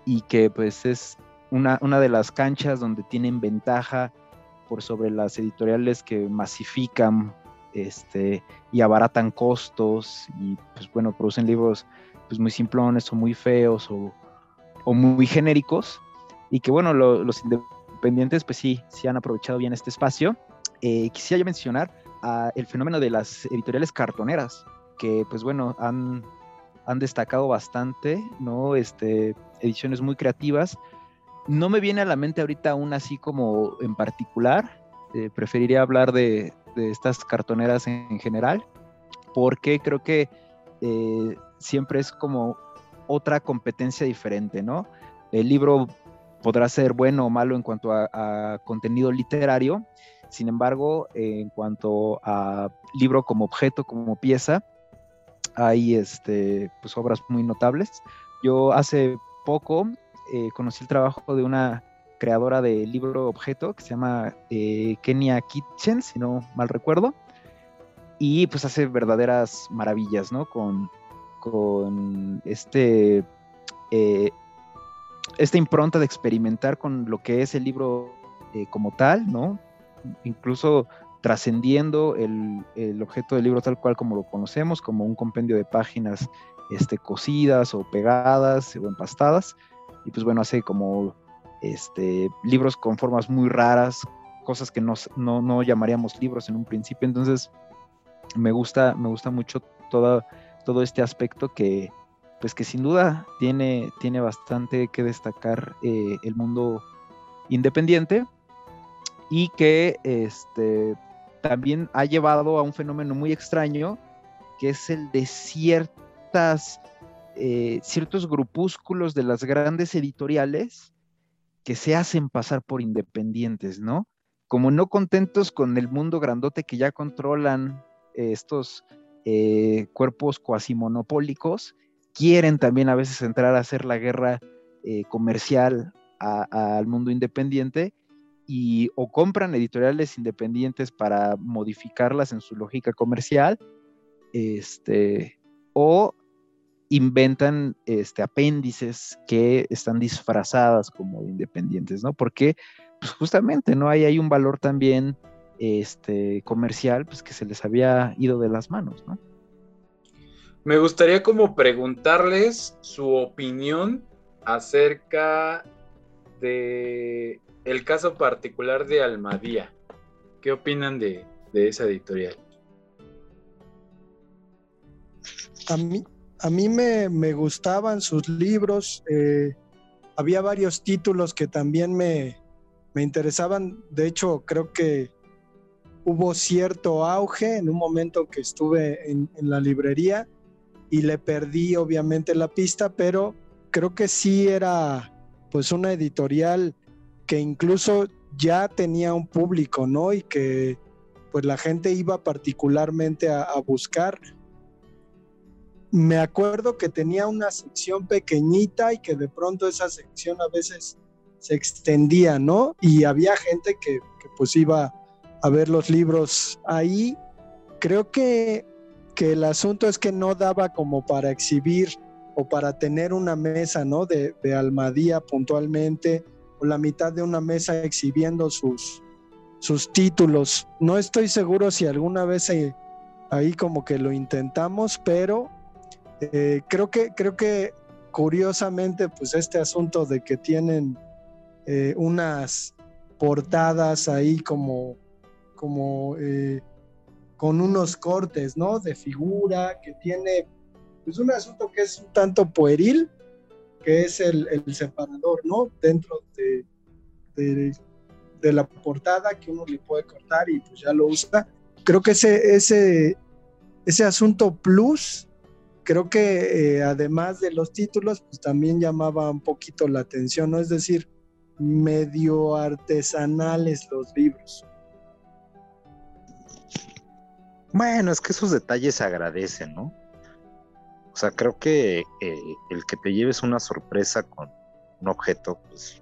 y que pues es una, una, de las canchas donde tienen ventaja por sobre las editoriales que masifican este, y abaratan costos y pues bueno, producen libros pues muy simplones o muy feos o, muy genéricos y que bueno, los independientes pues sí, sí han aprovechado bien este espacio. Eh, quisiera yo mencionar el fenómeno de las editoriales cartoneras, que pues bueno, han, han destacado bastante, ¿no? Este, ediciones muy creativas. No me viene a la mente ahorita una así como en particular, eh, preferiría hablar de, estas cartoneras en, general, porque creo que eh, siempre es como otra competencia diferente, ¿no? El libro podrá ser bueno o malo en cuanto a, contenido literario. Sin embargo, en cuanto a libro como objeto, como pieza, hay este, pues, obras muy notables. Yo hace poco eh, conocí el trabajo de una creadora de libro objeto que se llama eh, Kenia Kitchen, si no mal recuerdo, y pues hace verdaderas maravillas, ¿no? Con, con este, eh, esta impronta de experimentar con lo que es el libro como tal, ¿no? Incluso trascendiendo el, el, objeto del libro tal cual como lo conocemos, como un compendio de páginas este, cosidas o pegadas o empastadas. Y pues bueno, hace como este, libros con formas muy raras, cosas que no, no, llamaríamos libros en un principio. Entonces, me gusta, me gusta mucho todo, todo este aspecto que, pues que sin duda tiene, tiene bastante que destacar eh, el mundo independiente y que este, también ha llevado a un fenómeno muy extraño que es el de ciertas, eh, ciertos grupúsculos de las grandes editoriales que se hacen pasar por independientes, ¿no? Como no contentos con el mundo grandote que ya controlan eh, estos eh, cuerpos cuasi monopólicos, quieren también a veces entrar a hacer la guerra comercial al mundo independiente y o compran editoriales independientes para modificarlas en su lógica comercial, este, o inventan este, apéndices que están disfrazadas como independientes, ¿no? Porque pues justamente, ¿no? Ahí hay un valor también este, comercial pues, que se les había ido de las manos, ¿no? Me gustaría como preguntarles su opinión acerca de el caso particular de Almadía. ¿Qué opinan de, de esa editorial? A mí, a mí me, gustaban sus libros. Eh, había varios títulos que también me, interesaban. De hecho, creo que hubo cierto auge en un momento que estuve en, la librería y le perdí obviamente la pista, pero creo que sí era pues una editorial que incluso ya tenía un público, ¿no? Y que pues la gente iba particularmente a buscar me acuerdo que tenía una sección pequeñita y que de pronto esa sección a veces se extendía, ¿no? Y había gente que, pues iba a ver los libros ahí. Creo que, el asunto es que no daba como para exhibir o para tener una mesa, ¿no? De, de Almadía puntualmente, o la mitad de una mesa exhibiendo sus, sus títulos. No estoy seguro si alguna vez ahí como que lo intentamos, pero eh, creo que, creo que curiosamente, pues este asunto de que tienen eh, unas portadas ahí como, como eh, con unos cortes, ¿no? De figura, que tiene, pues un asunto que es un tanto pueril, que es el, separador, ¿no? Dentro de, de, la portada que uno le puede cortar y pues ya lo usa. Creo que ese, ese, ese asunto plus creo que eh, además de los títulos, pues también llamaba un poquito la atención, ¿no? Es decir, medio artesanales los libros. Bueno, es que esos detalles se agradecen, ¿no? O sea, creo que eh, el que te lleves una sorpresa con un objeto, pues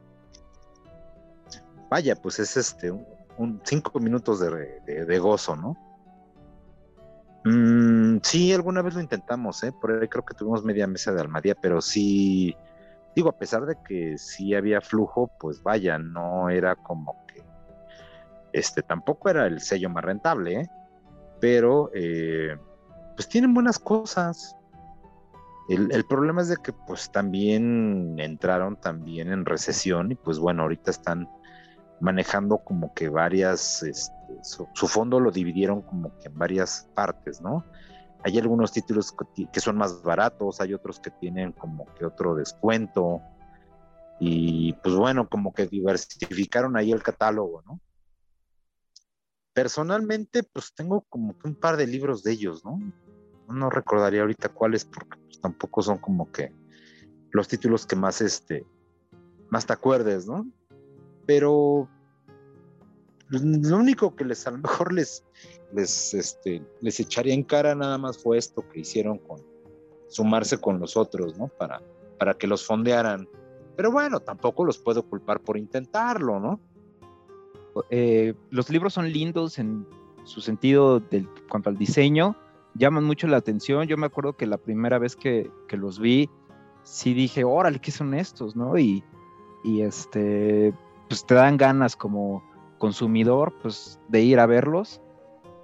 vaya, pues es este un, cinco minutos de gozo, ¿no? Mm, sí, alguna vez lo intentamos, ¿eh? Por ahí creo que tuvimos media mesa de Almadía, pero sí, digo, a pesar de que sí había flujo, pues vaya, no era como que, este, tampoco era el sello más rentable, ¿eh? Pero, eh, pues tienen buenas cosas. El, problema es de que pues también entraron también en recesión y pues bueno, ahorita están manejando como que varias, este, su, fondo lo dividieron como que en varias partes, ¿no? Hay algunos títulos que son más baratos, hay otros que tienen como que otro descuento. Y pues bueno, como que diversificaron ahí el catálogo, ¿no? Personalmente, pues tengo como que un par de libros de ellos, ¿no? No recordaría ahorita cuáles, porque pues, tampoco son como que los títulos que más este más te acuerdes, ¿no? Pero lo único que les a lo mejor les, les, este, les echaría en cara nada más fue esto que hicieron con sumarse con los otros, ¿no? Para, para que los fondearan. Pero bueno, tampoco los puedo culpar por intentarlo, ¿no? Eh, los libros son lindos en su sentido del, cuanto al diseño, llaman mucho la atención. Yo me acuerdo que la primera vez que, que los vi, sí dije, órale, ¿qué son estos? ¿no? Y, y este, pues te dan ganas como consumidor, pues de ir a verlos.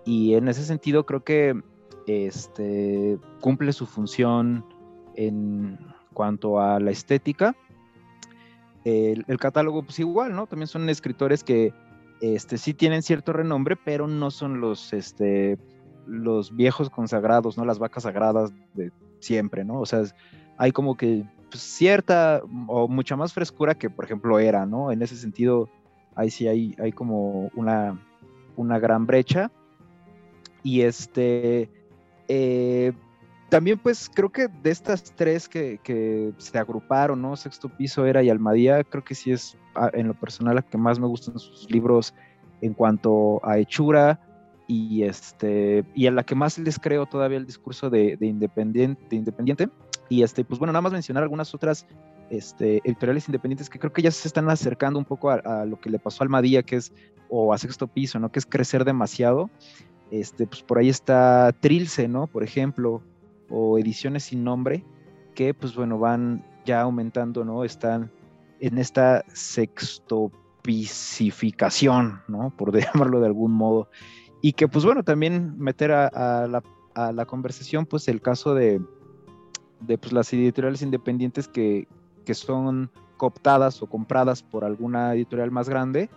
Y en ese sentido creo que este, cumple su función en cuanto a la estética. El, el, catálogo, pues igual, ¿no? También son escritores que este, sí tienen cierto renombre, pero no son los, este, los viejos consagrados, ¿no? Las vacas sagradas de siempre, ¿no? O sea, hay como que pues, cierta o mucha más frescura que, por ejemplo, era, ¿no? En ese sentido, ahí sí hay, hay como una, una gran brecha. Y este, eh, también pues creo que de estas tres que, que, se agruparon, ¿no? Sexto Piso, Era y Almadía, creo que sí es ah, en lo personal la que más me gustan sus libros en cuanto a hechura y, este, y en la que más les creo todavía el discurso de independiente, de independiente y este, pues bueno, nada más mencionar algunas otras este, editoriales independientes que creo que ya se están acercando un poco a, lo que le pasó a Almadía, que es, o a Sexto Piso, ¿no? Que es crecer demasiado. Este, pues por ahí está Trilce, ¿no? Por ejemplo, o Ediciones sin nombre, que pues bueno, van ya aumentando, ¿no? Están en esta sextopisificación, ¿no? Por llamarlo de algún modo. Y que pues bueno, también meter a, la, a la conversación pues el caso de, de pues, las editoriales independientes que, que son cooptadas o compradas por alguna editorial más grande,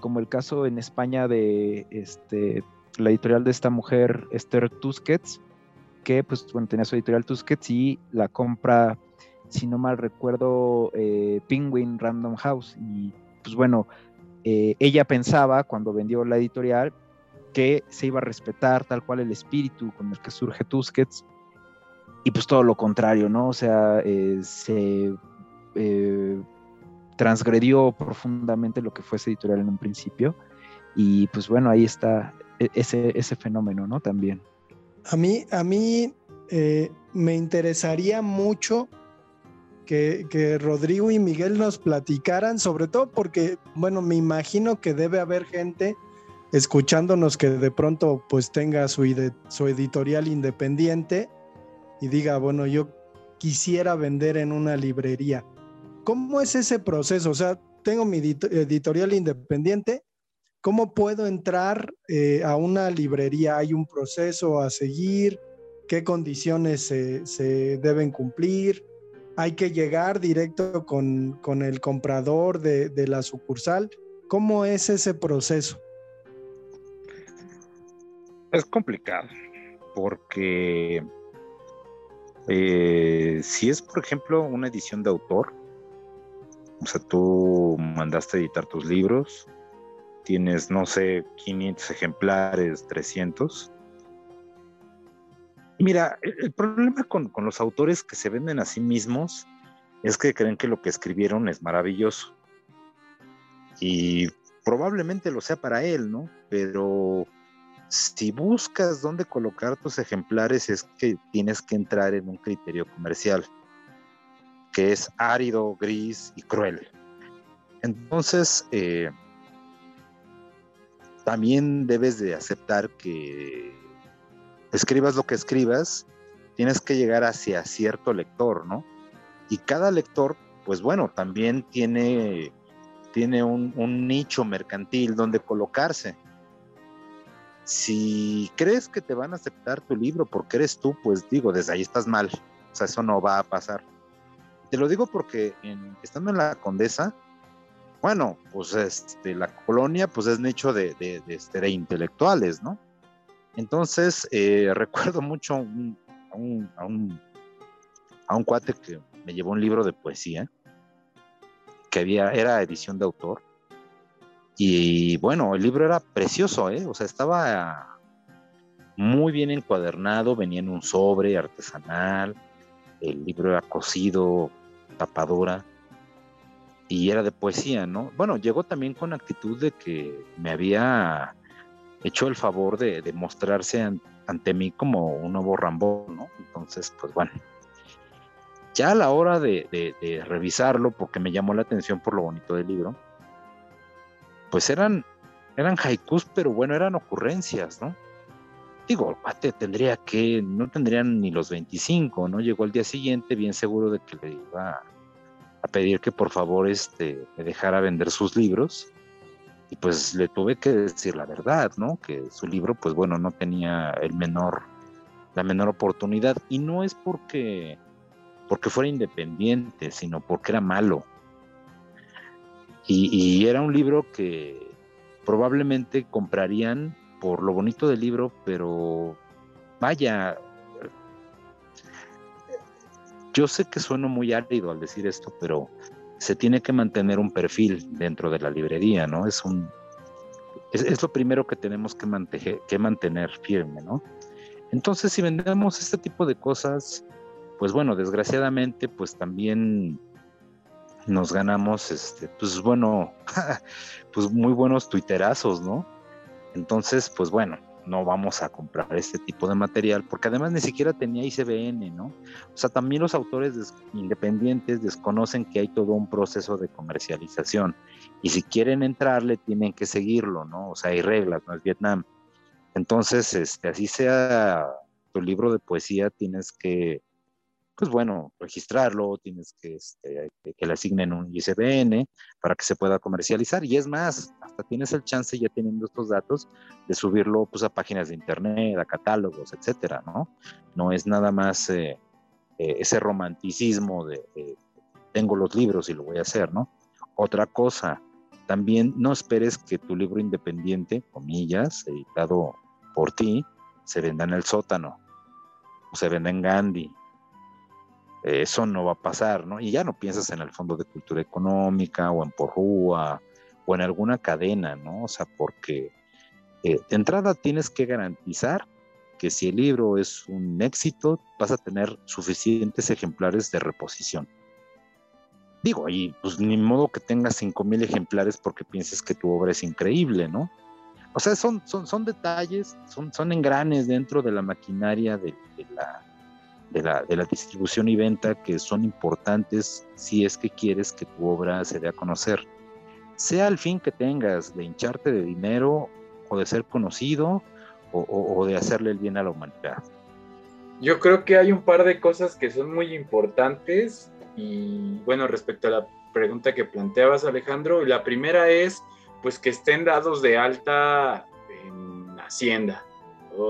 como el caso en España de este, la editorial de esta mujer, Esther Tusquets, que pues bueno, tenía su editorial Tusquets y la compra, si no mal recuerdo, eh, Penguin Random House. Y pues bueno, eh, ella pensaba cuando vendió la editorial que se iba a respetar tal cual el espíritu con el que surge Tusquets y pues todo lo contrario, ¿no? O sea, eh, se eh, transgredió profundamente lo que fue ese editorial en un principio. Y pues bueno, ahí está e-, ese, ese fenómeno, ¿no? También. A mí, a mí eh, me interesaría mucho que, que, Rodrigo y Miguel nos platicaran, sobre todo porque, bueno, me imagino que debe haber gente escuchándonos que de pronto pues tenga su, su editorial independiente y diga, bueno, yo quisiera vender en una librería. ¿Cómo es ese proceso? O sea, tengo mi editorial independiente, ¿cómo puedo entrar eh, a una librería? ¿Hay un proceso a seguir? ¿Qué condiciones se, deben cumplir? ¿Hay que llegar directo con, el comprador de, de la sucursal? ¿Cómo es ese proceso? Es complicado porque eh, si es, por ejemplo, una edición de autor, o sea, tú mandaste editar tus libros, tienes, no sé, 500 ejemplares, 300. Mira, el, problema con, con, los autores que se venden a sí mismos es que creen que lo que escribieron es maravilloso. Y probablemente lo sea para él, ¿no? Pero si buscas dónde colocar tus ejemplares es que tienes que entrar en un criterio comercial, que es árido, gris y cruel. Entonces, eh, también debes de aceptar que escribas lo que escribas, tienes que llegar hacia cierto lector, ¿no? Y cada lector, pues bueno, también tiene, tiene un, un nicho mercantil donde colocarse si crees que te van a aceptar tu libro porque eres tú, pues digo, desde ahí estás mal. O sea, eso no va a pasar. Te lo digo porque estando en la Condesa, bueno, pues este, la colonia pues es nicho de, de, este, intelectuales, ¿no? Entonces, eh, recuerdo mucho a un cuate que me llevó un libro de poesía, que había, era edición de autor, y bueno, el libro era precioso, ¿eh? O sea, estaba muy bien encuadernado, venía en un sobre artesanal, el libro era cosido, tapadura. y era de poesía, ¿no? Bueno, llegó también con actitud de que me había hecho el favor de, mostrarse ante mí como un nuevo Rambo, ¿no? Entonces, pues bueno, ya a la hora de, revisarlo, porque me llamó la atención por lo bonito del libro, pues eran, eran haikus, pero bueno, eran ocurrencias, ¿no? Digo, el tendría que, no tendrían ni los 25, ¿no? Llegó el día siguiente bien seguro de que le iba a pedir que por favor este, me dejara vender sus libros. Y pues le tuve que decir la verdad, ¿no? Que su libro, pues bueno, no tenía el menor, la menor oportunidad. Y no es porque, porque fuera independiente, sino porque era malo. Y, era un libro que probablemente comprarían por lo bonito del libro, pero vaya, yo sé que sueno muy árido al decir esto, pero se tiene que mantener un perfil dentro de la librería, ¿no? Es un es, lo primero que tenemos que, que mantener firme, ¿no? Entonces, si vendemos este tipo de cosas, pues bueno, desgraciadamente, pues también nos ganamos, este, pues bueno, pues muy buenos tuiterazos, ¿no? Entonces, pues bueno, no vamos a comprar este tipo de material, porque además ni siquiera tenía ICBN, ¿no? O sea, también los autores independientes desconocen que hay todo un proceso de comercialización y si quieren entrarle tienen que seguirlo, ¿no? O sea, hay reglas, no es Vietnam. Entonces, este, así sea tu libro de poesía, tienes que pues bueno, registrarlo, tienes que, este, que le asignen un ISBN para que se pueda comercializar. Y es más, hasta tienes el chance, ya teniendo estos datos, de subirlo pues, a páginas de internet, a catálogos, etcétera, ¿no? No es nada más eh, eh, ese romanticismo de, tengo los libros y lo voy a hacer, ¿no? Otra cosa, también no esperes que tu libro independiente, comillas, editado por ti, se venda en el sótano o se venda en Gandhi eso no va a pasar, ¿no? Y ya no piensas en el Fondo de Cultura Económica o en Porrúa o en alguna cadena, ¿no? O sea, porque eh, de entrada tienes que garantizar que si el libro es un éxito, vas a tener suficientes ejemplares de reposición. Digo, y pues ni modo que tengas 5.000 ejemplares porque pienses que tu obra es increíble, ¿no? O sea, son, son, son detalles, son, son engranes dentro de la maquinaria de la, de la, de la distribución y venta que son importantes si es que quieres que tu obra se dé a conocer. Sea el fin que tengas de hincharte de dinero o de ser conocido o, de hacerle el bien a la humanidad. Yo creo que hay un par de cosas que son muy importantes y bueno, respecto a la pregunta que planteabas Alejandro, la primera es pues que estén dados de alta en Hacienda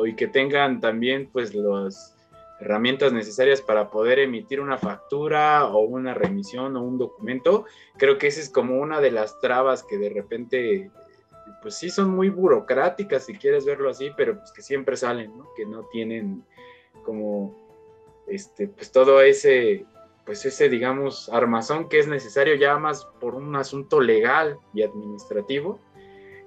y que tengan también pues los herramientas necesarias para poder emitir una factura o una remisión o un documento, creo que esa es como una de las trabas que de repente, pues sí son muy burocráticas si quieres verlo así, pero pues que siempre salen. Que no tienen como, este, pues todo ese, pues ese, digamos, armazón que es necesario ya más por un asunto legal y administrativo.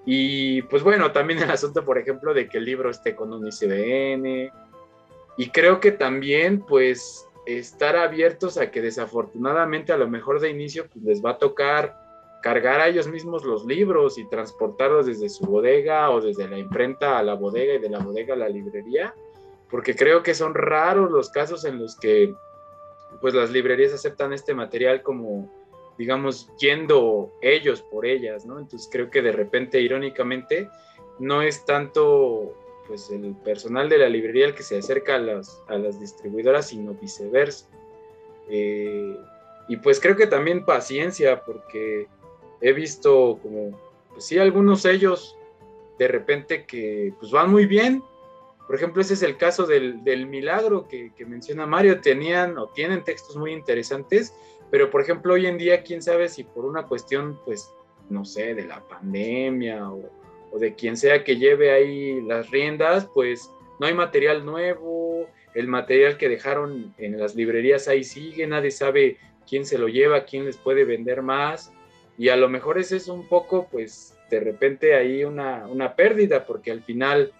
Y pues bueno, también el asunto, por ejemplo, de que el libro esté con un ICBN, y creo que también, pues, estar abiertos a que desafortunadamente a lo mejor de inicio pues, les va a tocar cargar a ellos mismos los libros y transportarlos desde su bodega o desde la imprenta a la bodega y de la bodega a la librería, porque creo que son raros los casos en los que pues las librerías aceptan este material como digamos yendo ellos por ellas, ¿no? Entonces creo que de repente irónicamente no es tanto pues el personal de la librería el que se acerca a las, a las distribuidoras, sino viceversa. Eh, y pues creo que también paciencia, porque he visto como, pues sí, algunos sellos de repente que pues van muy bien. Por ejemplo, ese es el caso del, del milagro que, que, menciona Mario. Tenían o tienen textos muy interesantes, pero por ejemplo, hoy en día, quién sabe si por una cuestión, pues, no sé, de la pandemia o, de quien sea que lleve ahí las riendas, pues no hay material nuevo, el material que dejaron en las librerías ahí sigue, nadie sabe quién se lo lleva, quién les puede vender más, y a lo mejor ese es un poco, pues de repente ahí una, una pérdida, porque al final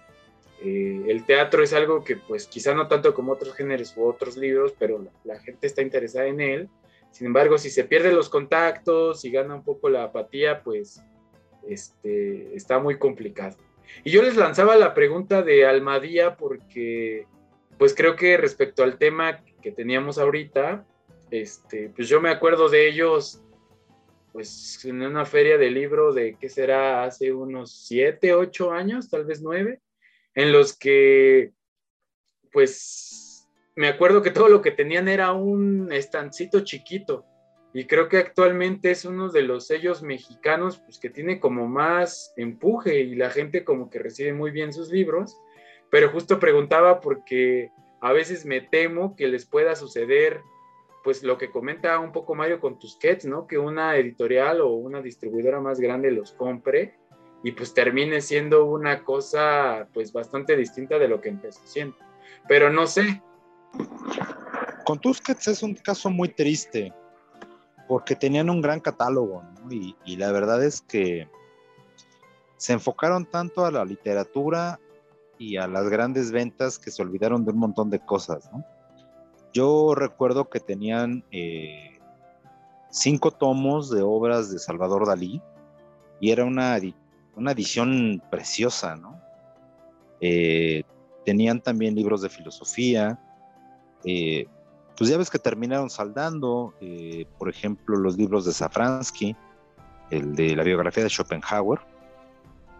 eh, el teatro es algo que pues quizá no tanto como otros géneros u otros libros, pero la, la gente está interesada en él, Sin embargo, si se pierden los contactos y gana un poco la apatía, pues este, está muy complicado. Y yo les lanzaba la pregunta de Almadía porque, pues creo que respecto al tema que teníamos ahorita, este, pues yo me acuerdo de ellos, pues en una feria de libro de, ¿qué será? Hace unos siete, ocho años, tal vez nueve, en los que, pues me acuerdo que todo lo que tenían era un estancito chiquito. Y creo que actualmente es uno de los sellos mexicanos pues, que tiene como más empuje y la gente como que recibe muy bien sus libros. Pero justo preguntaba porque a veces me temo que les pueda suceder pues lo que comenta un poco Mario con Tusquets, ¿no? Que una editorial o una distribuidora más grande los compre y pues termine siendo una cosa pues bastante distinta de lo que empezó siendo. Pero no sé, con Tusquets es un caso muy triste, porque tenían un gran catálogo, y, la verdad es que se enfocaron tanto a la literatura y a las grandes ventas que se olvidaron de un montón de cosas. Yo recuerdo que tenían eh, cinco tomos de obras de Salvador Dalí y era una, una edición preciosa, ¿no? Eh, tenían también libros de filosofía, eh, pues ya ves que terminaron saldando, eh, por ejemplo, los libros de Safransky, el de la biografía de Schopenhauer,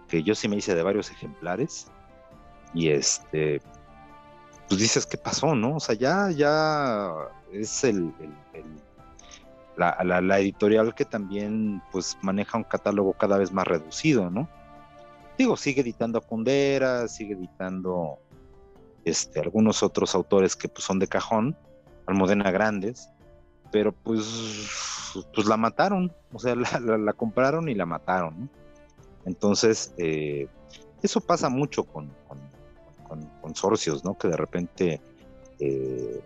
que yo sí me hice de varios ejemplares, y este, pues dices, ¿qué pasó, no? O sea, ya, ya es el, la, la, editorial que también, pues, maneja un catálogo cada vez más reducido, ¿no? Digo, sigue editando a Kundera, sigue editando este, algunos otros autores que pues, son de cajón, Almudena Grandes, pero pues, pues la mataron, o sea, la, compraron y la mataron. Entonces, eh, eso pasa mucho con, con, consorcios, ¿no? Que de repente eh,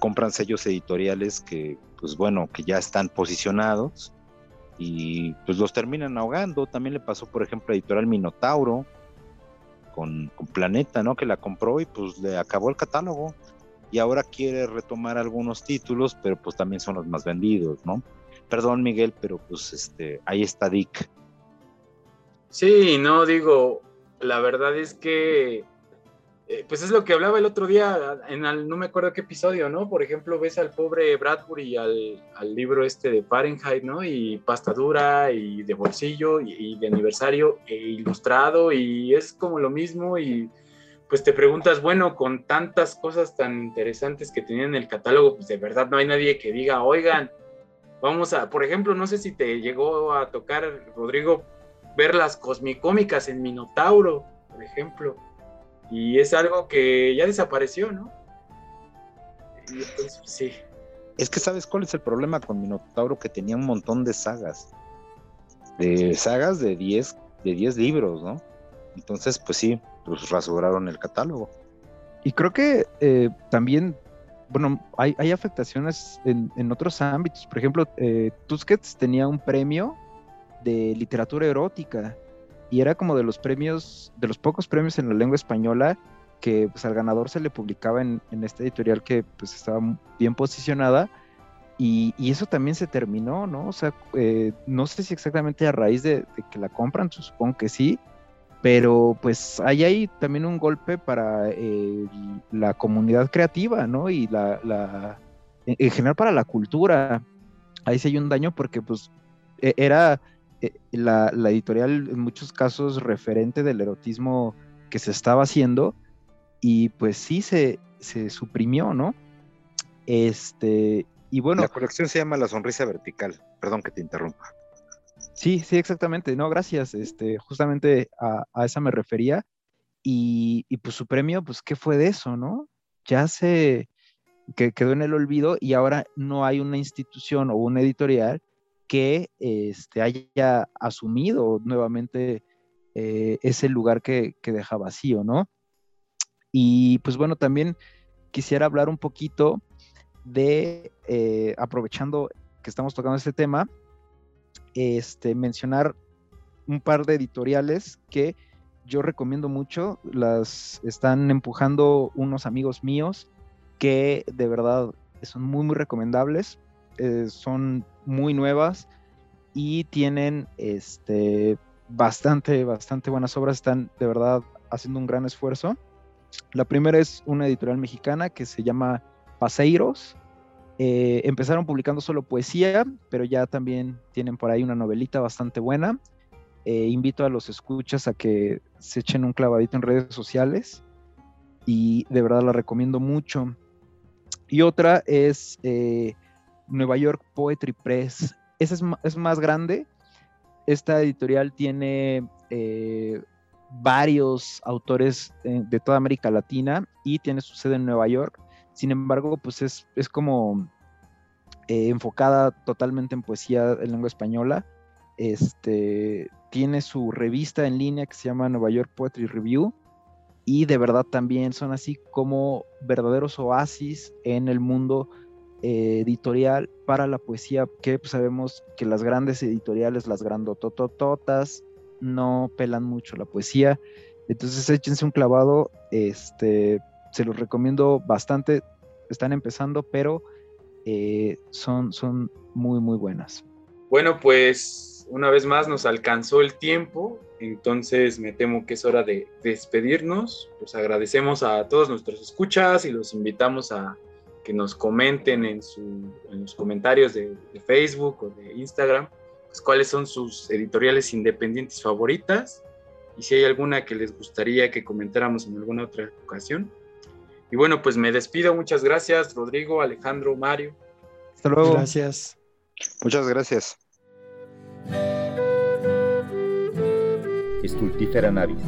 compran sellos editoriales que, pues bueno, que ya están posicionados y pues los terminan ahogando. También le pasó, por ejemplo, a Editorial Minotauro, con, Planeta, ¿no? Que la compró y pues le acabó el catálogo y ahora quiere retomar algunos títulos, pero pues también son los más vendidos, ¿no? Perdón, Miguel, pero pues este, ahí está Dick. Sí, no digo, la verdad es que eh, pues es lo que hablaba el otro día, en no me acuerdo qué episodio, ¿no? Por ejemplo, ves al pobre Bradbury al, al libro este de Fahrenheit, ¿no? Y pasta dura y de bolsillo y, de aniversario e ilustrado y es como lo mismo y pues te preguntas, bueno, con tantas cosas tan interesantes que tenían en el catálogo, pues de verdad no hay nadie que diga, oigan, vamos a, por ejemplo, no sé si te llegó a tocar, Rodrigo, ver las cosmicómicas en Minotauro, por ejemplo y es algo que ya desapareció, ¿no? Y pues, sí. Es que sabes cuál es el problema con Minotauro, que tenía un montón de sagas. De sagas de 10 de 10 libros, ¿no? Entonces, pues sí, pues rasuraron el catálogo. Y creo que eh, también, bueno, hay, hay afectaciones en, en, otros ámbitos. Por ejemplo, eh, Tusquets tenía un premio de literatura erótica y era como de los premios, de los pocos premios en la lengua española que pues, al ganador se le publicaba en, en esta editorial que pues estaba bien posicionada y, y eso también se terminó, ¿no? O sea, eh, no sé si exactamente a raíz de, que la compran, supongo que sí, pero pues ahí hay también un golpe para eh, la comunidad creativa, ¿no? Y la, la, en general para la cultura. Ahí sí hay un daño porque pues e, era eh, la, editorial en muchos casos referente del erotismo que se estaba haciendo y pues sí se, se suprimió, ¿no? Este, y bueno. La colección se llama La Sonrisa Vertical, perdón que te interrumpa. Sí, sí, exactamente, no, gracias, este, justamente a, a esa me refería y, y, pues su premio, pues, ¿qué fue de eso, no? Ya se que quedó en el olvido y ahora no hay una institución o una editorial que este, haya asumido nuevamente eh, ese lugar que, deja vacío, ¿no? Y pues bueno, también quisiera hablar un poquito de, eh, aprovechando que estamos tocando este tema, este, mencionar un par de editoriales que yo recomiendo mucho, las están empujando unos amigos míos que de verdad son muy, muy recomendables, eh, son muy nuevas y tienen este, bastante, bastante buenas obras, están de verdad haciendo un gran esfuerzo. La primera es una editorial mexicana que se llama Paseiros. Eh, empezaron publicando solo poesía, pero ya también tienen por ahí una novelita bastante buena. Eh, invito a los escuchas a que se echen un clavadito en redes sociales y de verdad la recomiendo mucho. Y otra es eh, Nueva York Poetry Press. Esa es, más grande. Esta editorial tiene eh, varios autores de, toda América Latina y tiene su sede en Nueva York. Sin embargo, pues es, es como eh, enfocada totalmente en poesía en lengua española. Este, tiene su revista en línea que se llama Nueva York Poetry Review y de verdad también son así como verdaderos oasis en el mundo eh, editorial para la poesía, que pues, sabemos que las grandes editoriales, las grandototototas, no pelan mucho la poesía. Entonces échense un clavado, este, se los recomiendo bastante, están empezando, pero eh, son, son muy, muy buenas. Bueno, pues una vez más nos alcanzó el tiempo, entonces me temo que es hora de despedirnos. Pues agradecemos a todos nuestros escuchas y los invitamos a que nos comenten en, los comentarios de, Facebook o de Instagram pues, cuáles son sus editoriales independientes favoritas y si hay alguna que les gustaría que comentáramos en alguna otra ocasión. Y bueno, pues me despido. Muchas gracias, Rodrigo, Alejandro, Mario. Hasta luego. Gracias. Muchas gracias. Stultifera navis.